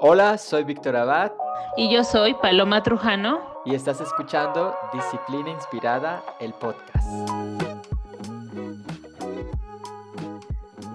Hola, soy Víctor Abad. Y yo soy Paloma Trujano. Y estás escuchando Disciplina Inspirada, el podcast.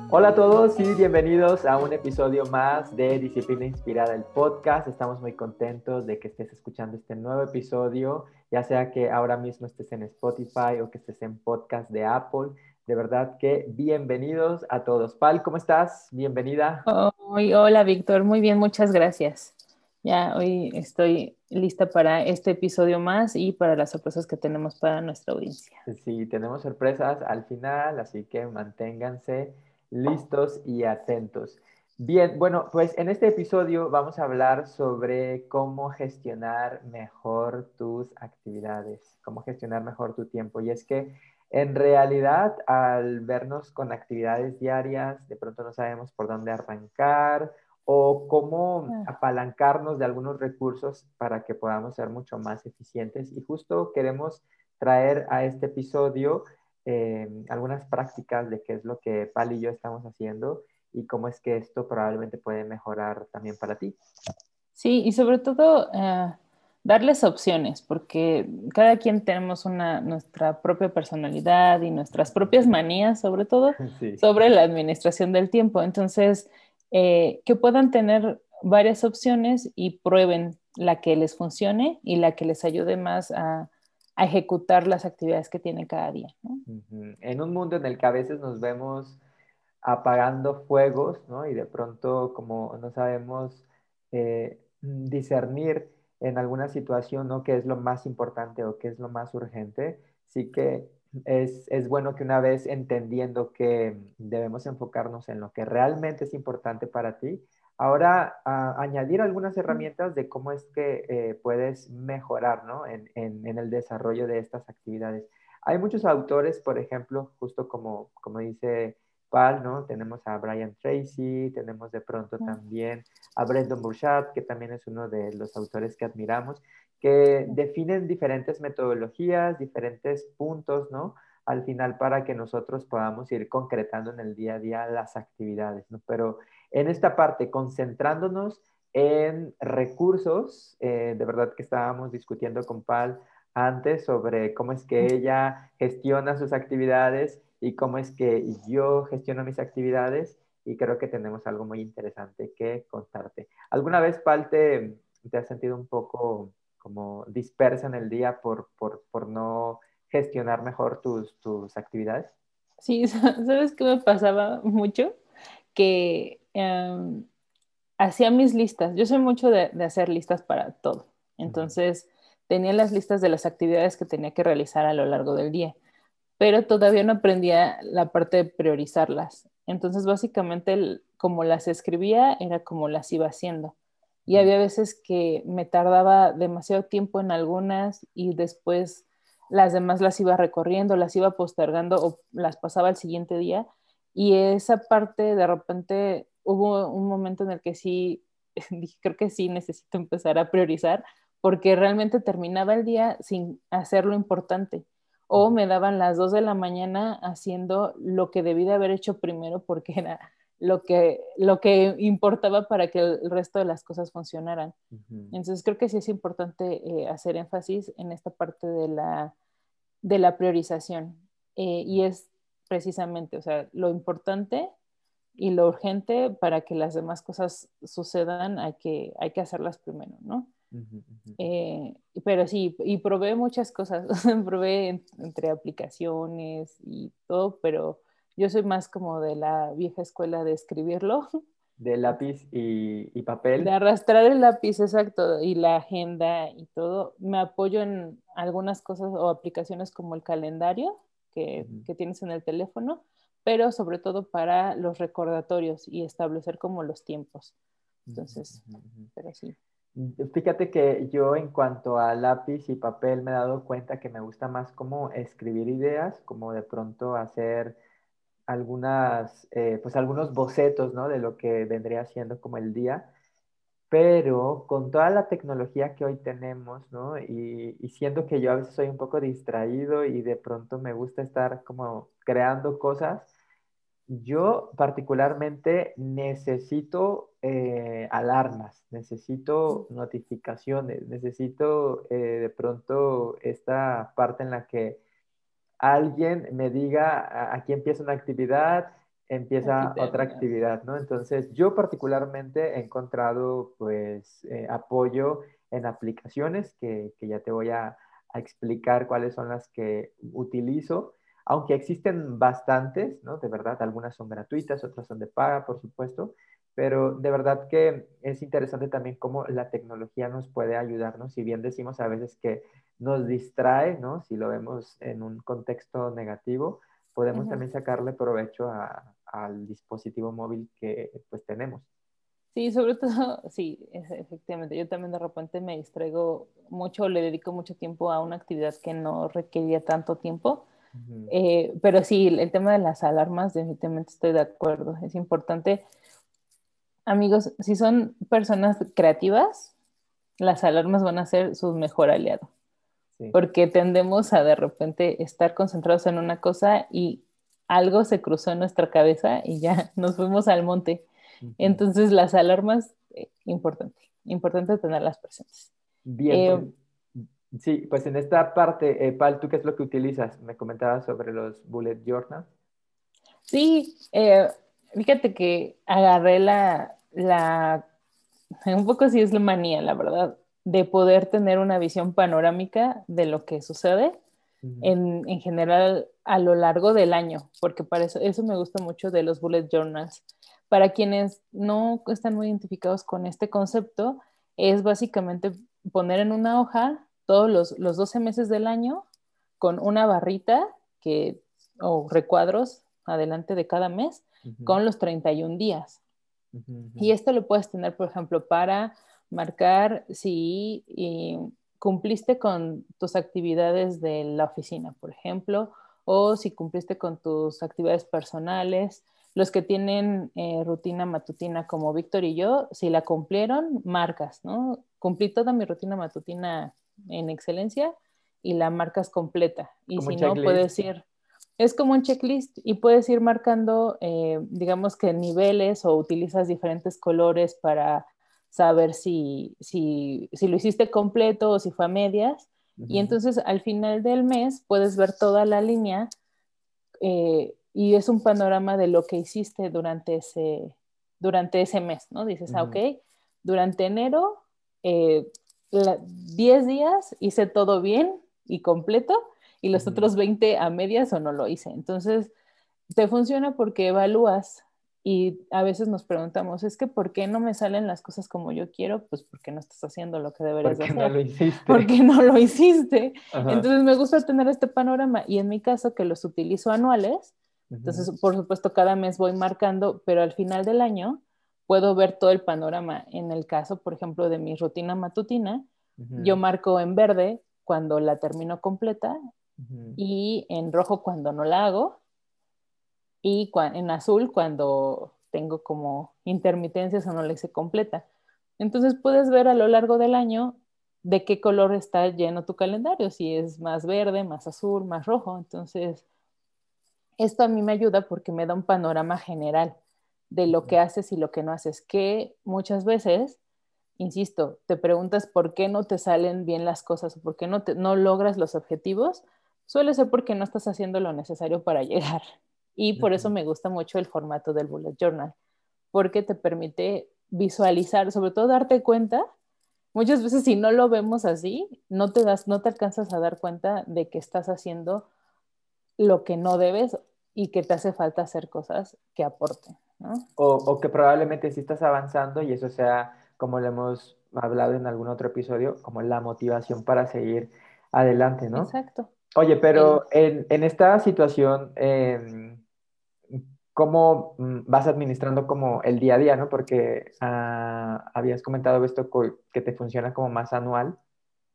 Hola a todos y bienvenidos a un episodio más de Disciplina Inspirada, el podcast. Estamos muy contentos de que estés escuchando este nuevo episodio, ya sea que ahora mismo estés en Spotify o que estés en podcast de Apple. De verdad que bienvenidos a todos. Pal, ¿cómo estás? Bienvenida. hola, Víctor. Muy bien, muchas gracias. Ya hoy estoy lista para este episodio más y para las sorpresas que tenemos para nuestra audiencia. Sí, tenemos sorpresas al final, así que manténganse listos y atentos. Bien, bueno, pues en este episodio vamos a hablar sobre cómo gestionar mejor tus actividades, cómo gestionar mejor tu tiempo. Y es que en realidad, al vernos con actividades diarias, de pronto no sabemos por dónde arrancar o cómo apalancarnos de algunos recursos para que podamos ser mucho más eficientes. Y justo queremos traer a este episodio eh, algunas prácticas de qué es lo que Pal y yo estamos haciendo y cómo es que esto probablemente puede mejorar también para ti. Sí, y sobre todo eh, darles opciones, porque cada quien tenemos una, nuestra propia personalidad y nuestras propias manías, sobre todo, sobre la administración del tiempo. Entonces, eh, que puedan tener varias opciones y prueben la que les funcione y la que les ayude más a, ejecutar las actividades que tienen cada día. En un mundo en el que a veces nos vemos apagando fuegos, ¿no? Y de pronto, como no sabemos eh, discernir en alguna situación, ¿no? ¿Qué es lo más importante o qué es lo más urgente? Sí que es, es, bueno que una vez entendiendo que debemos enfocarnos en lo que realmente es importante para ti, ahora añadir algunas herramientas de cómo es que eh, puedes mejorar ¿no? en, en, en, el desarrollo de estas actividades. Hay muchos autores, por ejemplo, justo como, como dice ¿no? Tenemos a Brian Tracy, tenemos de pronto también a Brendan Burchard, que también es uno de los autores que admiramos, que definen diferentes metodologías, diferentes puntos, ¿no? Al final para que nosotros podamos ir concretando en el día a día las actividades, ¿no? Pero en esta parte, concentrándonos en recursos, eh, de verdad que estábamos discutiendo con Pal antes sobre cómo es que ella gestiona sus actividades y cómo es que yo gestiono mis actividades y creo que tenemos algo muy interesante que contarte. ¿Alguna vez, Pal, te, has sentido un poco como dispersa en el día por, por, por no gestionar mejor tus, tus, actividades? Sí, ¿sabes qué me pasaba mucho? Que em, hacía mis listas. Yo soy mucho de, de, hacer listas para todo. Entonces, tenía las listas de las actividades que tenía que realizar a lo largo del día pero todavía no aprendía la parte de priorizarlas. Entonces, básicamente, como las escribía, era como las iba haciendo. Y había veces que me tardaba demasiado tiempo en algunas y después las demás las iba recorriendo, las iba postergando o las pasaba al siguiente día. Y esa parte, de repente, hubo un momento en el que sí, dije, creo que sí necesito empezar a priorizar, porque realmente terminaba el día sin hacer lo importante o me daban las 2 de la mañana haciendo lo que debí de haber hecho primero porque era lo que, lo que importaba para que el resto de las cosas funcionaran. Entonces creo que sí es importante eh, hacer énfasis en esta parte de la, de la priorización eh, y es precisamente, o sea, lo importante y lo urgente para que las demás cosas sucedan hay que, hay que hacerlas primero, ¿no? Eh, pero sí, y probé muchas cosas, probé entre aplicaciones y todo, pero yo soy más como de la vieja escuela de escribirlo. De lápiz y, y, papel. De arrastrar el lápiz, exacto, y la agenda y todo. Me apoyo en algunas cosas o aplicaciones como el calendario que, que tienes en el teléfono, pero sobre todo para los recordatorios y establecer como los tiempos. Entonces, pero sí. Fíjate que yo en cuanto a lápiz y papel me he dado cuenta que me gusta más como escribir ideas, como de pronto hacer algunas, eh, pues algunos bocetos, ¿no? De lo que vendría siendo como el día. Pero con toda la tecnología que hoy tenemos, ¿no? Y, y siendo que yo a veces soy un poco distraído y de pronto me gusta estar como creando cosas, Yo particularmente necesito eh, alarmas, necesito notificaciones, necesito eh, de pronto esta parte en la que alguien me diga aquí empieza una actividad, empieza otra actividad, ¿no? Entonces, yo particularmente he encontrado pues eh, apoyo en aplicaciones que, que ya te voy a, a explicar cuáles son las que utilizo aunque existen bastantes, ¿no? De verdad, algunas son gratuitas, otras son de paga, por supuesto, pero de verdad que es interesante también cómo la tecnología nos puede ayudarnos, si bien decimos a veces que nos distrae, ¿no? Si lo vemos en un contexto negativo, podemos también sacarle provecho al dispositivo móvil que pues tenemos. Sí, sobre todo, sí, efectivamente. Yo también de repente me distraigo mucho, le dedico mucho tiempo a una actividad que no requería tanto tiempo eh, pero sí, el tema de las alarmas, definitivamente estoy de acuerdo. Es importante. Amigos, si son personas creativas, las alarmas van a ser su mejor aliado. Porque tendemos a de repente estar concentrados en una cosa y algo se cruzó en nuestra cabeza y ya nos fuimos al monte. Entonces, las alarmas, eh, importante, importante tenerlas presentes. Bien, eh, pues, Sí, pues en esta parte, eh, Pal, ¿tú qué es lo que utilizas? Me comentabas sobre los bullet journals. Sí, eh, fíjate que agarré la, la, un poco sí es la manía, la verdad, de poder tener una visión panorámica de lo que sucede en, en, general a lo largo del año, porque para eso, eso me gusta mucho de los bullet journals. Para quienes no están muy identificados con este concepto, es básicamente poner en una hoja todos los, los 12 meses del año con una barrita que, o recuadros adelante de cada mes con los 31 días. Y esto lo puedes tener, por ejemplo, para marcar si cumpliste con tus actividades de la oficina, por ejemplo, o si cumpliste con tus actividades personales. Los que tienen eh, rutina matutina como Víctor y yo, si la cumplieron, marcas, ¿no? Cumplí toda mi rutina matutina en excelencia y la marcas completa. Y si no, puedes ir, es como un checklist y puedes ir marcando, eh, digamos que niveles o utilizas diferentes colores para saber si, si, si, lo hiciste completo o si fue a medias. Y entonces al final del mes puedes ver toda la línea eh, y es un panorama de lo que hiciste durante ese, durante ese mes, ¿no? Dices, ah, ok, durante enero eh, 10 días hice todo bien y completo y los otros 20 a medias o no lo hice. Entonces, te funciona porque evalúas y a veces nos preguntamos, es que ¿por qué no me salen las cosas como yo quiero? Pues porque no estás haciendo lo que deberías hacer. no lo hiciste. Porque no lo hiciste. Entonces me gusta tener este panorama y en mi caso que los utilizo anuales, entonces por supuesto cada mes voy marcando, pero al final del año puedo ver todo el panorama. En el caso, por ejemplo, de mi rutina matutina, yo marco en verde cuando la termino completa y en rojo cuando no la hago y en azul cuando tengo como intermitencias o no la hice completa. Entonces puedes ver a lo largo del año de qué color está lleno tu calendario, si es más verde, más azul, más rojo. Entonces, esto a mí me ayuda porque me da un panorama general de lo que haces y lo que no haces, que muchas veces, insisto, te preguntas por qué no te salen bien las cosas o por qué no, te, no logras los objetivos, suele ser porque no estás haciendo lo necesario para llegar. Y por eso me gusta mucho el formato del bullet journal, porque te permite visualizar, sobre todo darte cuenta. Muchas veces si no lo vemos así, no te das, no te alcanzas a dar cuenta de que estás haciendo lo que no debes y que te hace falta hacer cosas que aporten. O, que probablemente sí estás avanzando y eso sea, como lo hemos hablado en algún otro episodio, como la motivación para seguir adelante, ¿no? Exacto. Oye, pero en, esta situación, em, ¿cómo mm, vas administrando como el día a día, ¿no? Porque ah, habías comentado esto que te funciona como más anual.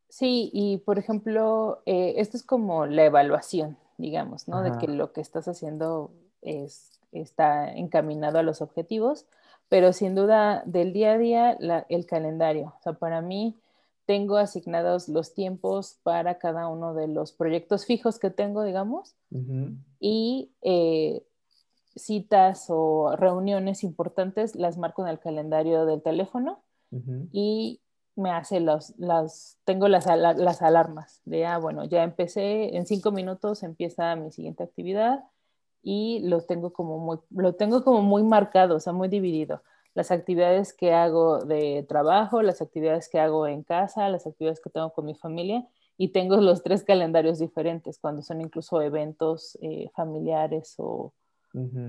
Sí, y por ejemplo, eh, esto es como la evaluación, digamos, ¿no? De que lo que estás haciendo es está encaminado a los objetivos, pero sin duda del día a día el calendario. O sea, para mí tengo asignados los tiempos para cada uno de los proyectos fijos que tengo, digamos, y eh, citas o reuniones importantes las marco en el calendario del teléfono y me hace los, las, tengo las, las alarmas de, ah, bueno, ya empecé, en cinco minutos empieza mi siguiente actividad y lo tengo como muy, lo tengo como muy marcado, o sea, muy dividido. Las actividades que hago de trabajo, las actividades que hago en casa, las actividades que tengo con mi familia y tengo los tres calendarios diferentes cuando son incluso eventos eh, familiares o,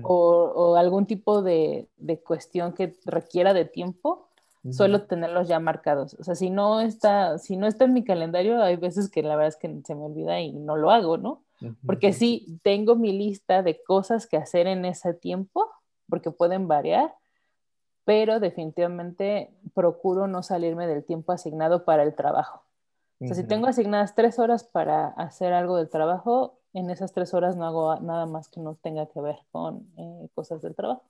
o, o algún tipo de, de cuestión que requiera de tiempo suelo tenerlos ya marcados. O sea, si no está, si no está en mi calendario, hay veces que la verdad es que se me olvida y no lo hago, ¿no? Porque sí, tengo mi lista de cosas que hacer en ese tiempo, porque pueden variar, pero definitivamente procuro no salirme del tiempo asignado para el trabajo. O sea, si tengo asignadas tres horas para hacer algo del trabajo, en esas tres horas no hago nada más que no tenga que ver con eh, cosas del trabajo.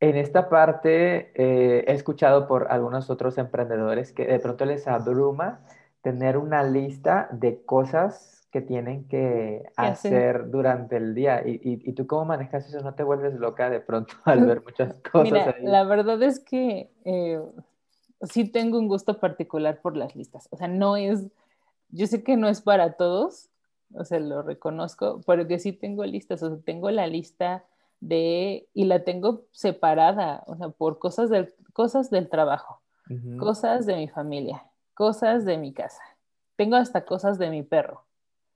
En esta parte eh, he escuchado por algunos otros emprendedores que de pronto les abruma tener una lista de cosas que tienen que ¿Qué hacer? durante el día. ¿Y, y, y tú cómo manejas eso? ¿No te vuelves loca de pronto al ver muchas cosas Mira, ahí? la verdad es que eh, sí tengo un gusto particular por las listas. O sea, no es, yo sé que no es para todos, o sea, lo reconozco, pero que sí tengo listas. O sea, tengo la lista de, y la tengo separada, o sea, por cosas del, cosas del trabajo, cosas de mi familia, cosas de mi casa. Tengo hasta cosas de mi perro.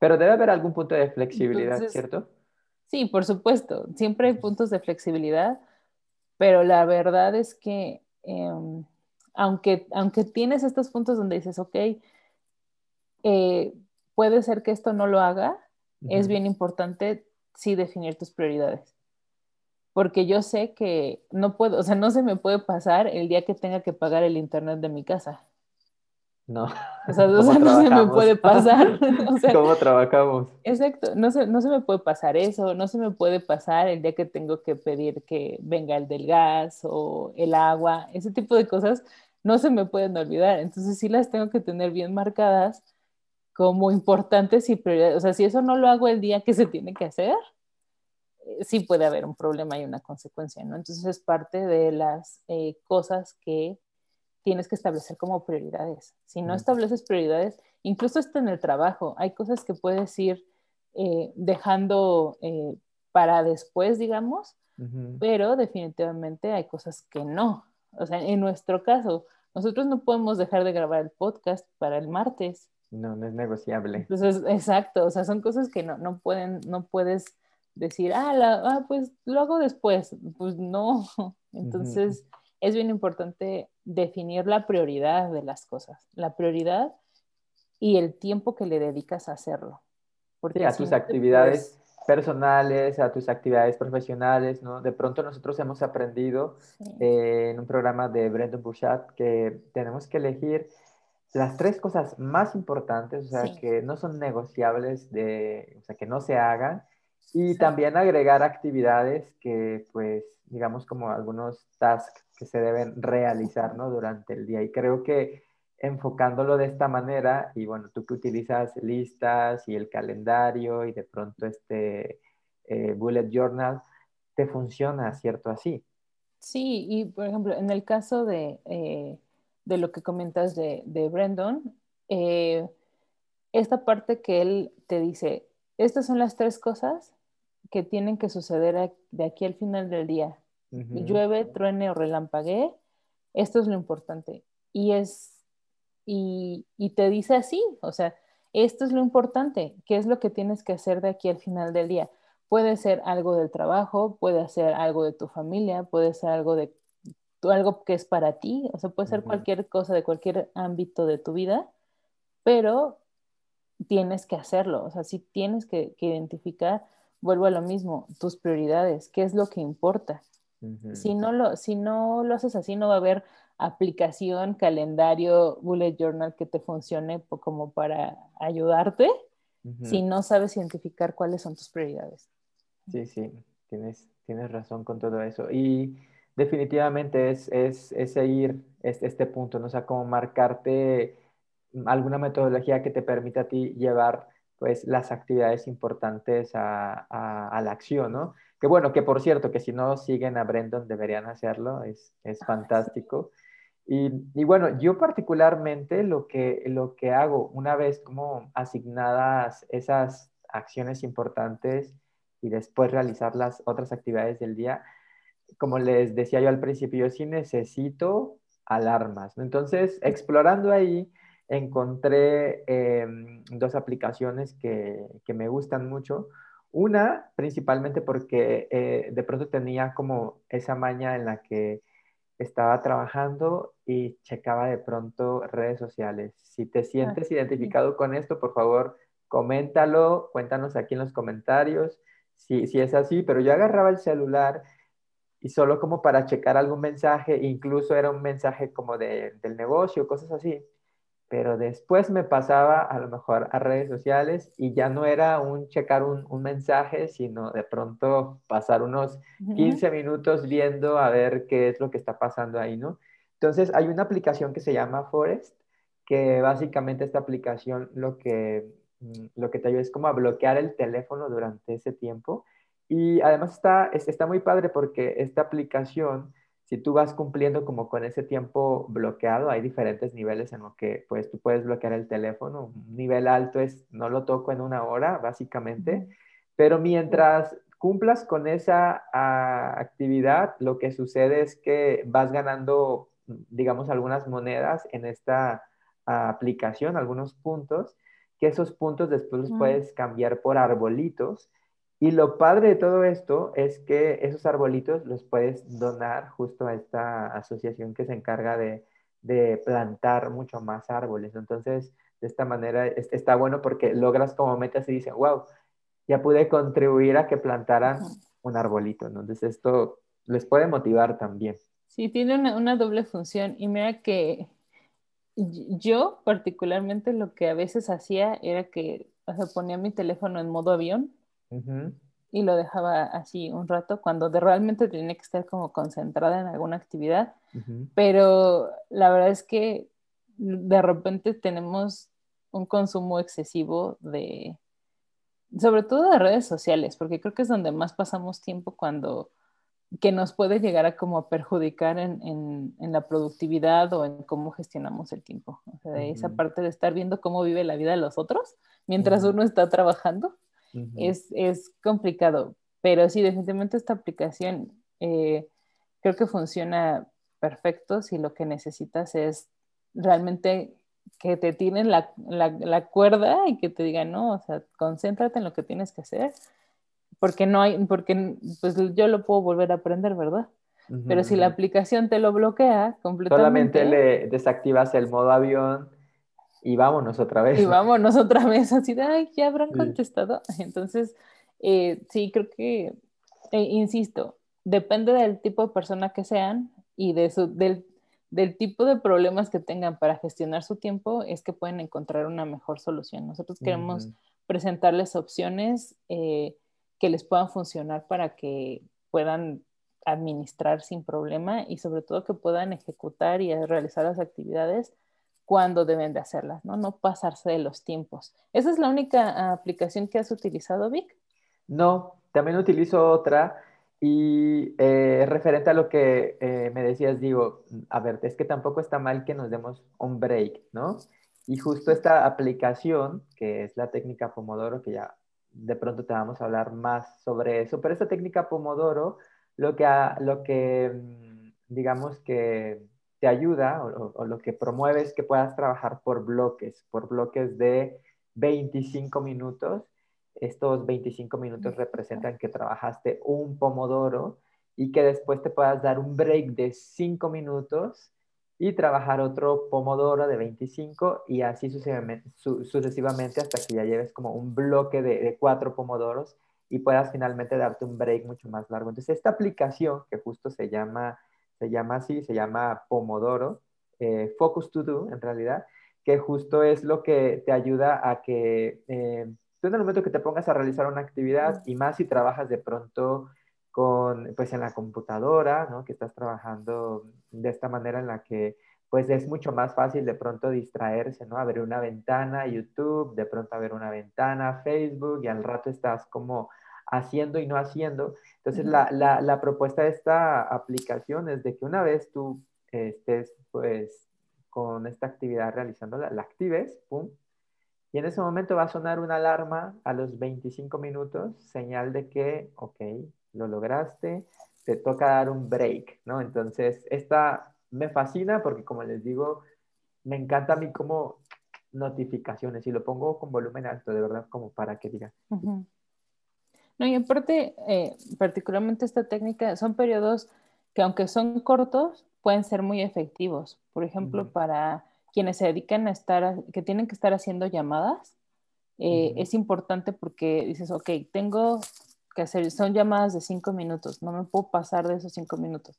Pero debe haber algún punto de flexibilidad, Entonces, ¿cierto? sí, por supuesto, siempre hay puntos de flexibilidad pero la verdad es que eh, aunque, aunque tienes estos puntos donde dices, ok, eh, puede ser que esto no lo haga, es bien importante sí definir tus prioridades. Porque yo sé que no puedo, o sea, no se me puede pasar el día que tenga que pagar el internet de mi casa. No, O sea, o ¿cómo sea no se me puede pasar. o sea, ¿Cómo trabajamos? Exacto, no se, no se me puede pasar eso, no se me puede pasar el día que tengo que pedir que venga el del gas o el agua, ese tipo de cosas no se me pueden olvidar. Entonces sí las tengo que tener bien marcadas como importantes y prioridades. O sea, si eso no lo hago el día que se tiene que hacer, eh, sí puede haber un problema y una consecuencia, ¿no? Entonces es parte de las eh, cosas que tienes que establecer como prioridades. Si no estableces prioridades, incluso hasta en el trabajo, hay cosas que puedes ir eh, dejando eh, para después, digamos, ujú. pero definitivamente hay cosas que no. O sea, en nuestro caso, nosotros no podemos dejar de grabar el podcast para el martes. No, no es negociable. Entonces, exacto, o sea, son cosas que no, no pueden, no puedes decir, ah, la, ah, pues lo hago después. Pues no. Entonces, es bien importante definir la prioridad de las cosas, la prioridad y el tiempo que le dedicas a hacerlo, Sí, porque a si tus no actividades puedes, personales, a tus actividades profesionales, ¿no? De pronto nosotros hemos aprendido sí, eh, en un programa de Brendan Bouchat que tenemos que elegir las tres cosas más importantes, o sea, sí, que no son negociables, de, o sea, que no se hagan, y también agregar actividades que, pues, digamos, como algunos tasks que se deben realizar, ¿no? Durante el día. Y creo que enfocándolo de esta manera, y bueno, tú que utilizas listas y el calendario y de pronto este eh, bullet journal, te funciona, ¿cierto? Así. sí, y por ejemplo, en el caso de, eh, de lo que comentas de, de Brandon, eh, esta parte que él te dice, estas son las tres cosas que tienen que suceder de aquí al final del día. Ujú, Llueve, truene o relampaguee, esto es lo importante. Y es, y, y te dice así, o sea, esto es lo importante, qué es lo que tienes que hacer de aquí al final del día. Puede ser algo del trabajo, puede ser algo de tu familia, puede ser algo de algo que es para ti, o sea, puede ser ujú, cualquier cosa de cualquier ámbito de tu vida, pero tienes que hacerlo, o sea, sí tienes que, que identificar, vuelvo a lo mismo, tus prioridades, qué es lo que importa. ujú, Si no lo, si no lo haces así, no va a haber aplicación, calendario, bullet journal que te funcione como para ayudarte si ujú. no sabes identificar cuáles son tus prioridades. Sí, sí, tienes, tienes razón con todo eso. Y definitivamente es, es, es seguir este, este punto, ¿no? O sea, como marcarte alguna metodología que te permita a ti llevar pues las actividades importantes a, a- a la acción, ¿no? Que bueno, que por cierto, que si no siguen a Brendon deberían hacerlo, es, es fantástico. Y, y, bueno, yo particularmente lo que, lo que hago una vez como asignadas esas acciones importantes y después realizar las otras actividades del día, como les decía yo al principio, yo sí necesito alarmas. Entonces, explorando ahí, encontré eh, dos aplicaciones que, que, me gustan mucho. Una, principalmente porque eh, de pronto tenía como esa maña en la que estaba trabajando y checaba de pronto redes sociales. Si te sientes identificado con esto, por favor, coméntalo, cuéntanos aquí en los comentarios si, si es así, pero yo agarraba el celular y solo como para checar algún mensaje, incluso era un mensaje como de, del negocio, cosas así pero después me pasaba a lo mejor a redes sociales y ya no era un checar un, un mensaje, sino de pronto pasar unos 15 minutos viendo a ver qué es lo que está pasando ahí, ¿no? Entonces hay una aplicación que se llama Forest, que básicamente esta aplicación lo que, mm, lo que te ayuda es como a bloquear el teléfono durante ese tiempo. Y además está, está muy padre porque esta aplicación si tú vas cumpliendo como con ese tiempo bloqueado, hay diferentes niveles en los que pues tú puedes bloquear el teléfono. Un nivel alto es no lo toco en una hora, básicamente, pero mientras cumplas con esa ah, actividad, lo que sucede es que vas ganando, digamos, algunas monedas en esta ah, aplicación, algunos puntos, que esos puntos después los puedes cambiar por arbolitos y lo padre de todo esto es que esos arbolitos los puedes donar justo a esta asociación que se encarga de, plantar mucho más árboles. Entonces, de esta manera está bueno porque logras como metas y dices, wow, ya pude contribuir a que plantaran un arbolito. Entonces, esto les puede motivar también. Sí, tiene una, doble función. Y mira que yo particularmente lo que a veces hacía era que ponía mi teléfono en modo avión y lo dejaba así un rato cuando de realmente tenía que estar como concentrada en alguna actividad. Pero la verdad es que de repente tenemos un consumo excesivo de, sobre todo de redes sociales, porque creo que es donde más pasamos tiempo cuando que nos puede llegar a como perjudicar en, en, la productividad o en cómo gestionamos el tiempo. O sea, esa parte de estar viendo cómo vive la vida de los otros mientras uno está trabajando es, es, complicado, pero sí, definitivamente esta aplicación eh, creo que funciona perfecto si lo que necesitas es realmente que te tienen la, la, la, cuerda y que te digan, no, o sea, concéntrate en lo que tienes que hacer, porque no hay, porque pues yo lo puedo volver a aprender, ¿verdad? Pero si la aplicación te lo bloquea completamente. Solamente le desactivas el modo avión y vámonos otra vez. Y vámonos otra vez, así de, ay, ya habrán contestado. Entonces, eh, sí, creo que, eh, insisto, depende del tipo de persona que sean y de su, del, del, tipo de problemas que tengan para gestionar su tiempo, es que pueden encontrar una mejor solución. Nosotros queremos presentarles opciones eh, que les puedan funcionar para que puedan administrar sin problema y sobre todo que puedan ejecutar y realizar las actividades cuándo deben de hacerlas, ¿no? No pasarse de los tiempos. ¿Esa es la única aplicación que has utilizado, Vic? No, también utilizo otra y eh, referente a lo que eh, me decías, digo, a ver, es que tampoco está mal que nos demos un break, ¿no? Y justo esta aplicación, que es la técnica Pomodoro, que ya de pronto te vamos a hablar más sobre eso, pero esta técnica Pomodoro, lo que, lo que mm, digamos que te ayuda o, lo que promueve es que puedas trabajar por bloques, por bloques de 25 minutos. Estos 25 minutos representan que trabajaste un pomodoro y que después te puedas dar un break de 5 minutos y trabajar otro pomodoro de 25 y así sucesivamente, hasta que ya lleves como un bloque de, de cuatro pomodoros y puedas finalmente darte un break mucho más largo. Entonces, esta aplicación que justo se llama se llama así, se llama Pomodoro, eh, Focus to Do en realidad, que justo es lo que te ayuda a que eh, tú en el momento que te pongas a realizar una actividad y más si trabajas de pronto con, pues en la computadora, ¿no? Que estás trabajando de esta manera en la que pues es mucho más fácil de pronto distraerse, ¿no? A ver una ventana YouTube, de pronto a ver una ventana Facebook y al rato estás como haciendo y no haciendo. Entonces, la, la, la, propuesta de esta aplicación es de que una vez tú estés, pues, con esta actividad realizándola, la actives, pum, y en ese momento va a sonar una alarma a los 25 minutos, señal de que, ok, lo lograste, te toca dar un break, ¿no? Entonces, esta me fascina porque, como les digo, me encanta a mí como notificaciones y lo pongo con volumen alto, de verdad, como para que diga. No, y aparte, eh, particularmente esta técnica, son periodos que aunque son cortos, pueden ser muy efectivos. Por ejemplo, para quienes se dedican a estar, que tienen que estar haciendo llamadas, eh, es importante porque dices, ok, tengo que hacer, son llamadas de cinco minutos, no me puedo pasar de esos cinco minutos.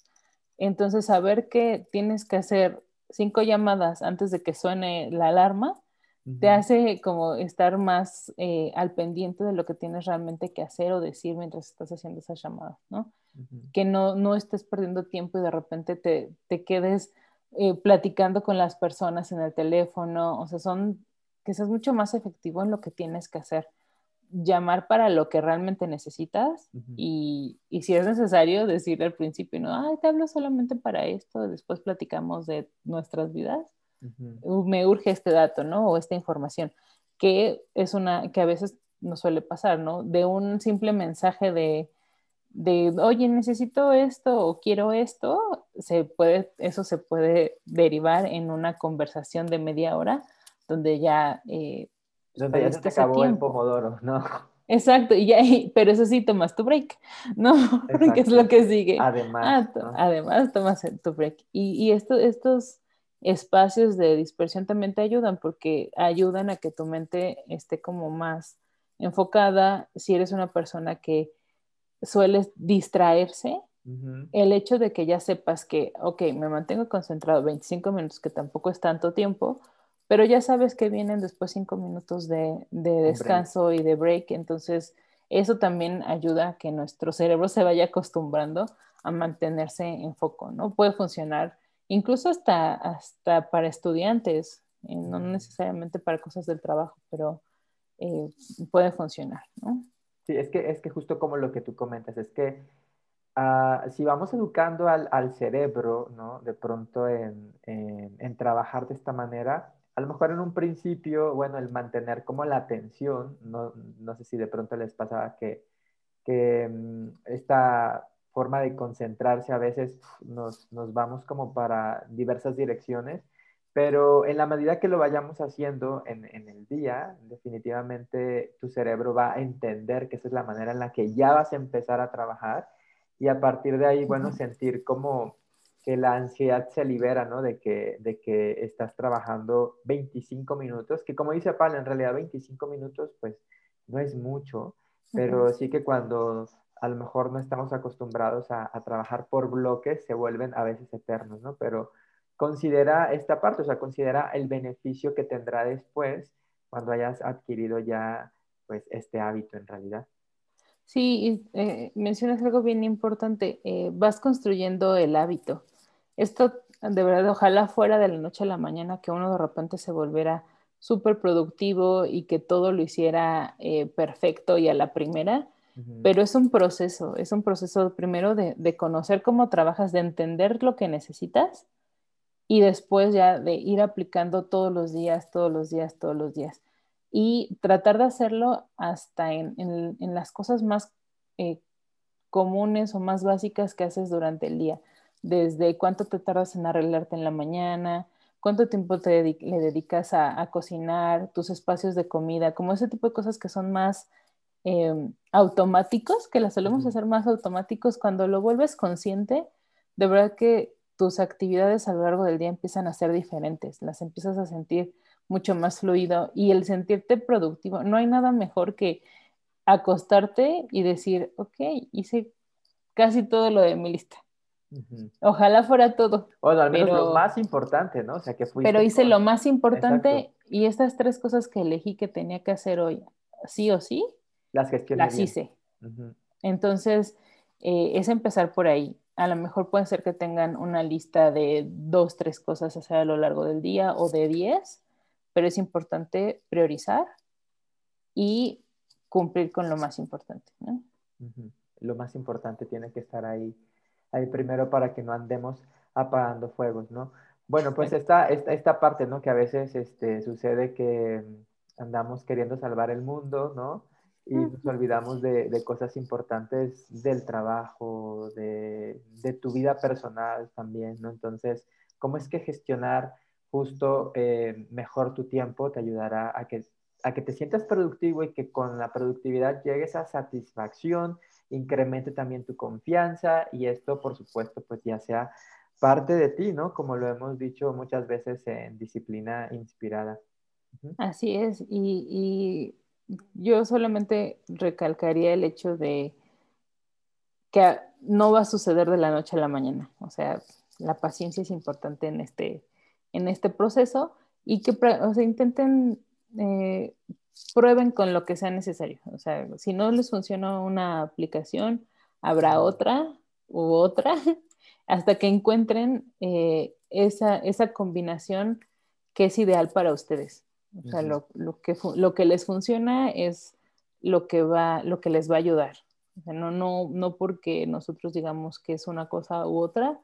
Entonces, saber que tienes que hacer cinco llamadas antes de que suene la alarma, te hace como estar más eh, al pendiente de lo que tienes realmente que hacer o decir mientras estás haciendo esas llamadas, ¿no? Que no, no estés perdiendo tiempo y de repente te, te quedes eh, platicando con las personas en el teléfono, o sea, son que seas mucho más efectivo en lo que tienes que hacer. Llamar para lo que realmente necesitas y, y, si es necesario decir al principio, no, ay, te hablo solamente para esto, después platicamos de nuestras vidas, me urge este dato, ¿no? O esta información, que es una, que a veces no suele pasar, ¿no? De un simple mensaje de, de, oye, necesito esto o quiero esto, se puede, eso se puede derivar en una conversación de media hora donde ya eh, donde ya se te acabó el pomodoro, ¿no? Exacto, y ya, pero eso sí, tomas tu break, ¿no? Porque es lo que sigue. Además. Ah, además, tomas tu break. Y, y esto, estos espacios de dispersión también te ayudan porque ayudan a que tu mente esté como más enfocada. Si eres una persona que sueles distraerse, el hecho de que ya sepas que, ok, me mantengo concentrado 25 minutos, que tampoco es tanto tiempo, pero ya sabes que vienen después cinco minutos de, descanso y de break, entonces eso también ayuda a que nuestro cerebro se vaya acostumbrando a mantenerse en foco, ¿no? Puede funcionar incluso hasta, hasta para estudiantes, eh, no necesariamente para cosas del trabajo, pero eh, puede funcionar, ¿no? Sí, es que, es que justo como lo que tú comentas, es que ah, si vamos educando al, cerebro, ¿no? De pronto en, en trabajar de esta manera, a lo mejor en un principio, bueno, el mantener como la atención, no, no sé si de pronto les pasaba que, que mm, esta forma de concentrarse a veces nos, nos, vamos como para diversas direcciones, pero en la medida que lo vayamos haciendo en, en, el día, definitivamente tu cerebro va a entender que esa es la manera en la que ya vas a empezar a trabajar y a partir de ahí, bueno, sentir como que la ansiedad se libera, ¿no? De que, de que estás trabajando 25 minutos, que como dice Pablo, en realidad 25 minutos pues no es mucho, pero sí que cuando a lo mejor no estamos acostumbrados a, trabajar por bloques, se vuelven a veces eternos, ¿no? Pero considera esta parte, o sea, considera el beneficio que tendrá después cuando hayas adquirido ya pues este hábito en realidad. Sí, eh, mencionas algo bien importante, eh, vas construyendo el hábito esto de verdad, ojalá fuera de la noche a la mañana que uno de repente se volviera súper productivo y que todo lo hiciera eh, perfecto y a la primera, pero es un proceso, es un proceso primero de, de, conocer cómo trabajas, de entender lo que necesitas y después ya de ir aplicando todos los días, todos los días, todos los días. Y tratar de hacerlo hasta en, en, las cosas más eh, comunes o más básicas que haces durante el día desde cuánto te tardas en arreglarte en la mañana, cuánto tiempo te le dedicas a, cocinar, tus espacios de comida, como ese tipo de cosas que son más em, automáticos, que las solemos hacer más automáticos, cuando lo vuelves consciente, de verdad que tus actividades a lo largo del día empiezan a ser diferentes, las empiezas a sentir mucho más fluido y el sentirte productivo, no hay nada mejor que acostarte y decir, ok, hice casi todo lo de mi lista Ojalá fuera todo. Bueno, al menos lo más importante, ¿no? O sea, que Pero hice lo más importante y estas tres cosas que elegí que tenía que hacer hoy, sí o sí, las gestioné. Las hice. Entonces, eh, es empezar por ahí. A lo mejor puede ser que tengan una lista de dos, tres cosas a hacer a lo largo del día o de diez, pero es importante priorizar y cumplir con lo más importante, ¿no? Lo más importante tiene que estar ahí, ahí primero para que no andemos apagando fuegos, ¿no? Bueno, pues esta, esta, esta parte, ¿no? Que a veces este, sucede que andamos queriendo salvar el mundo, ¿no? Y nos olvidamos de, de cosas importantes del trabajo, de, de, tu vida personal también, ¿no? Entonces, ¿cómo es que gestionar justo eh, mejor tu tiempo te ayudará a que, a que te sientas productivo y que con la productividad llegues a satisfacción, incremente también tu confianza y esto, por supuesto, pues ya sea parte de ti, ¿no? Como lo hemos dicho muchas veces en disciplina inspirada. Así es, y, yo solamente recalcaría el hecho de que no va a suceder de la noche a la mañana, o sea, la paciencia es importante en este, en este proceso y que o intenten, eh, prueben con lo que sea necesario, o sea, si no les funciona una aplicación, habrá otra u otra hasta que encuentren eh, esa, esa combinación que es ideal para ustedes. O sea, lo, lo, que, lo que les funciona es lo que, va, lo que les va a ayudar. O sea, no, no, no porque nosotros digamos que es una cosa u otra,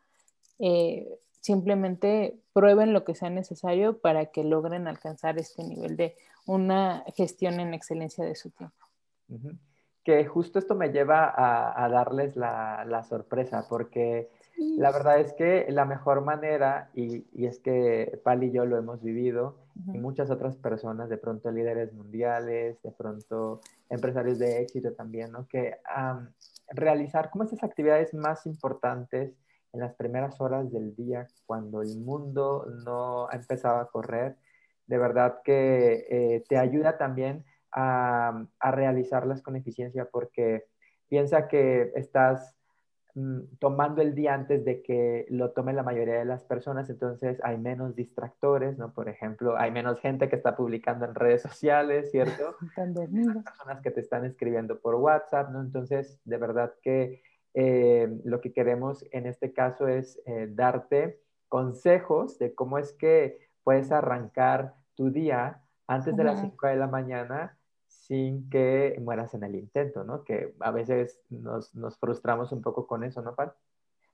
eh, simplemente prueben lo que sea necesario para que logren alcanzar este nivel de una gestión en excelencia de su tiempo. Que justo esto me lleva a, a darles la, la, sorpresa, porque la verdad es que la mejor manera, y, y, es que Pal y yo lo hemos vivido, y muchas otras personas, de pronto líderes mundiales, de pronto empresarios de éxito también, ¿no? Que realizar como esas actividades más importantes en las primeras horas del día, cuando el mundo no ha empezado a correr, de verdad que eh, te ayuda también a, a realizarlas con eficiencia, porque piensa que estás tomando el día antes de que lo tome la mayoría de las personas, entonces hay menos distractores, ¿no? Por ejemplo, hay menos gente que está publicando en redes sociales, ¿cierto? Menos personas que te están escribiendo por WhatsApp, ¿no? Entonces, de verdad que eh, lo que queremos en este caso es eh, darte consejos de cómo es que puedes arrancar tu día antes de las 5 de la mañana sin que mueras en el intento, ¿no? Que a veces nos, nos frustramos un poco con eso, ¿no, Pat?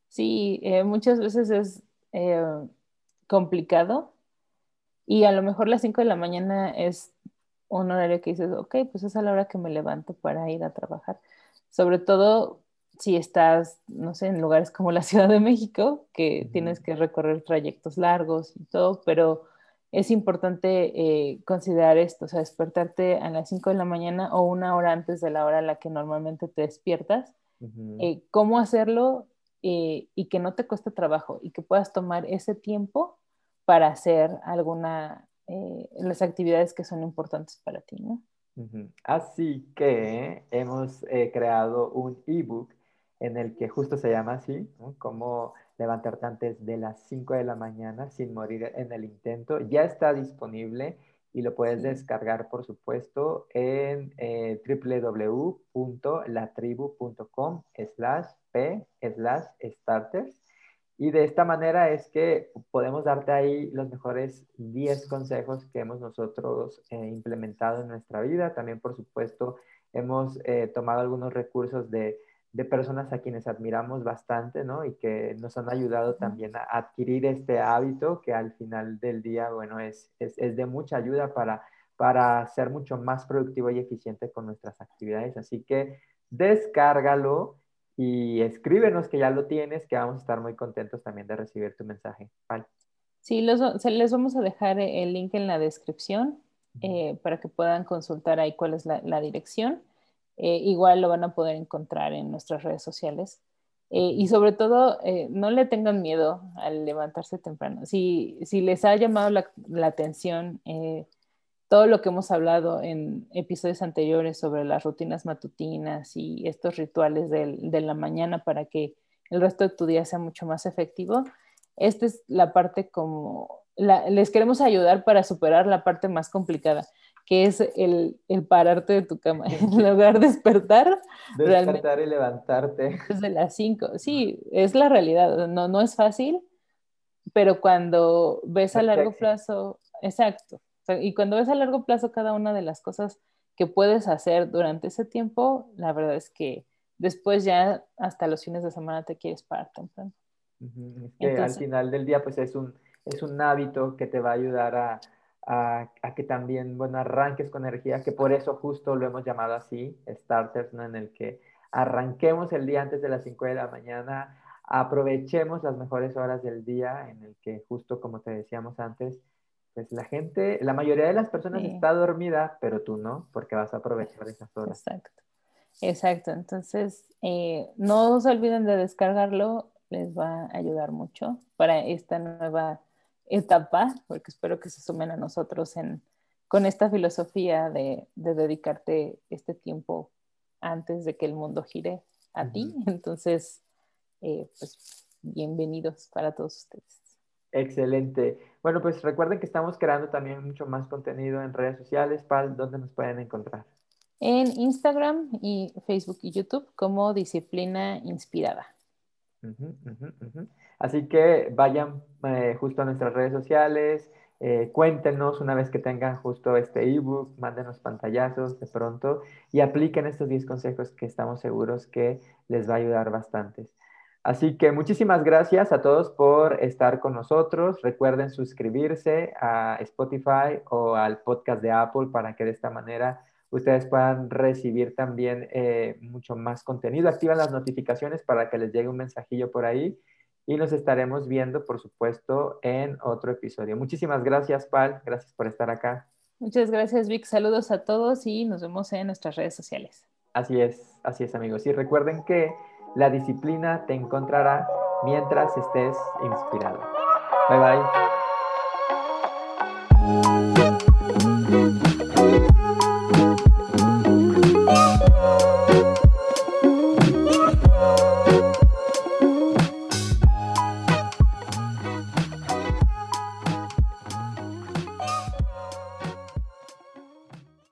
Sí, eh, muchas veces es eh, complicado y a lo mejor las 5 de la mañana es un horario que dices, ok, pues es a la hora que me levanto para ir a trabajar. Sobre todo si estás, no sé, en lugares como la Ciudad de México, que tienes que recorrer trayectos largos y todo, pero es importante eh, considerar esto, o sea, despertarte a las 5 de la mañana o una hora antes de la hora a la que normalmente te despiertas, eh, cómo hacerlo eh, y que no te cueste trabajo y que puedas tomar ese tiempo para hacer alguna, las actividades que son importantes para ti, ¿no? Así que hemos creado un ebook en el que justo se llama así, ¿no? Como levantarte antes de las 5 de la mañana sin morir en el intento. Ya está disponible y lo puedes descargar, por supuesto, en eh, www.latribu.com slash p slash starters. Y de esta manera es que podemos darte ahí los mejores 10 consejos que hemos nosotros eh, implementado en nuestra vida. También, por supuesto, hemos eh, tomado algunos recursos de de personas a quienes admiramos bastante, ¿no? Y que nos han ayudado también a adquirir este hábito que al final del día, bueno, es, es, de mucha ayuda para, para ser mucho más productivo y eficiente con nuestras actividades. Así que descárgalo y escríbenos que ya lo tienes, que vamos a estar muy contentos también de recibir tu mensaje. Vale. Sí, les vamos a dejar el link en la descripción eh, para que puedan consultar ahí cuál es la, la dirección. Eh, igual lo van a poder encontrar en nuestras redes sociales. Eh, y sobre todo, eh, no le tengan miedo al levantarse temprano. Si, si les ha llamado la, la atención todo lo que hemos hablado en episodios anteriores sobre las rutinas matutinas y estos rituales de, de la mañana para que el resto de tu día sea mucho más efectivo, esta es la parte como, la, les queremos ayudar para superar la parte más complicada que es el, el, pararte de tu cama, en lugar de despertar. Despertar y levantarte. Desde las 5, sí, es la realidad, no, no es fácil, pero cuando ves a largo plazo, exacto, y cuando ves a largo plazo cada una de las cosas que puedes hacer durante ese tiempo, la verdad es que después ya hasta los fines de semana te quieres parar temprano. Es que al final del día, pues es un, es un hábito que te va a ayudar a, a, que también, bueno, arranques con energía, que por eso justo lo hemos llamado así, starters, ¿no? En el que arranquemos el día antes de las 5 de la mañana, aprovechemos las mejores horas del día, en el que justo como te decíamos antes, pues la gente, la mayoría de las personas está dormida, pero tú no, porque vas a aprovechar esas horas. Exacto. Exacto, entonces eh, no se olviden de descargarlo, les va a ayudar mucho para esta nueva etapa, porque espero que se sumen a nosotros en, con esta filosofía de, dedicarte este tiempo antes de que el mundo gire a ti. Entonces, eh, pues bienvenidos para todos ustedes. Excelente. Bueno, pues recuerden que estamos creando también mucho más contenido en redes sociales. Pal, ¿dónde nos pueden encontrar? En Instagram y Facebook y YouTube como Disciplina Inspirada. Así que vayan eh, justo a nuestras redes sociales, eh, cuéntenos una vez que tengan justo este ebook, mándenos pantallazos de pronto y apliquen estos 10 consejos que estamos seguros que les va a ayudar bastante. Así que muchísimas gracias a todos por estar con nosotros. Recuerden suscribirse a Spotify o al podcast de Apple para que de esta manera ustedes puedan recibir también eh, mucho más contenido. Activan las notificaciones para que les llegue un mensajillo por ahí y nos estaremos viendo, por supuesto, en otro episodio. Muchísimas gracias, Pal. Gracias por estar acá. Muchas gracias, Vic. Saludos a todos y nos vemos en nuestras redes sociales. Así es, así es, amigos. Y recuerden que la disciplina te encontrará mientras estés inspirado. Bye bye.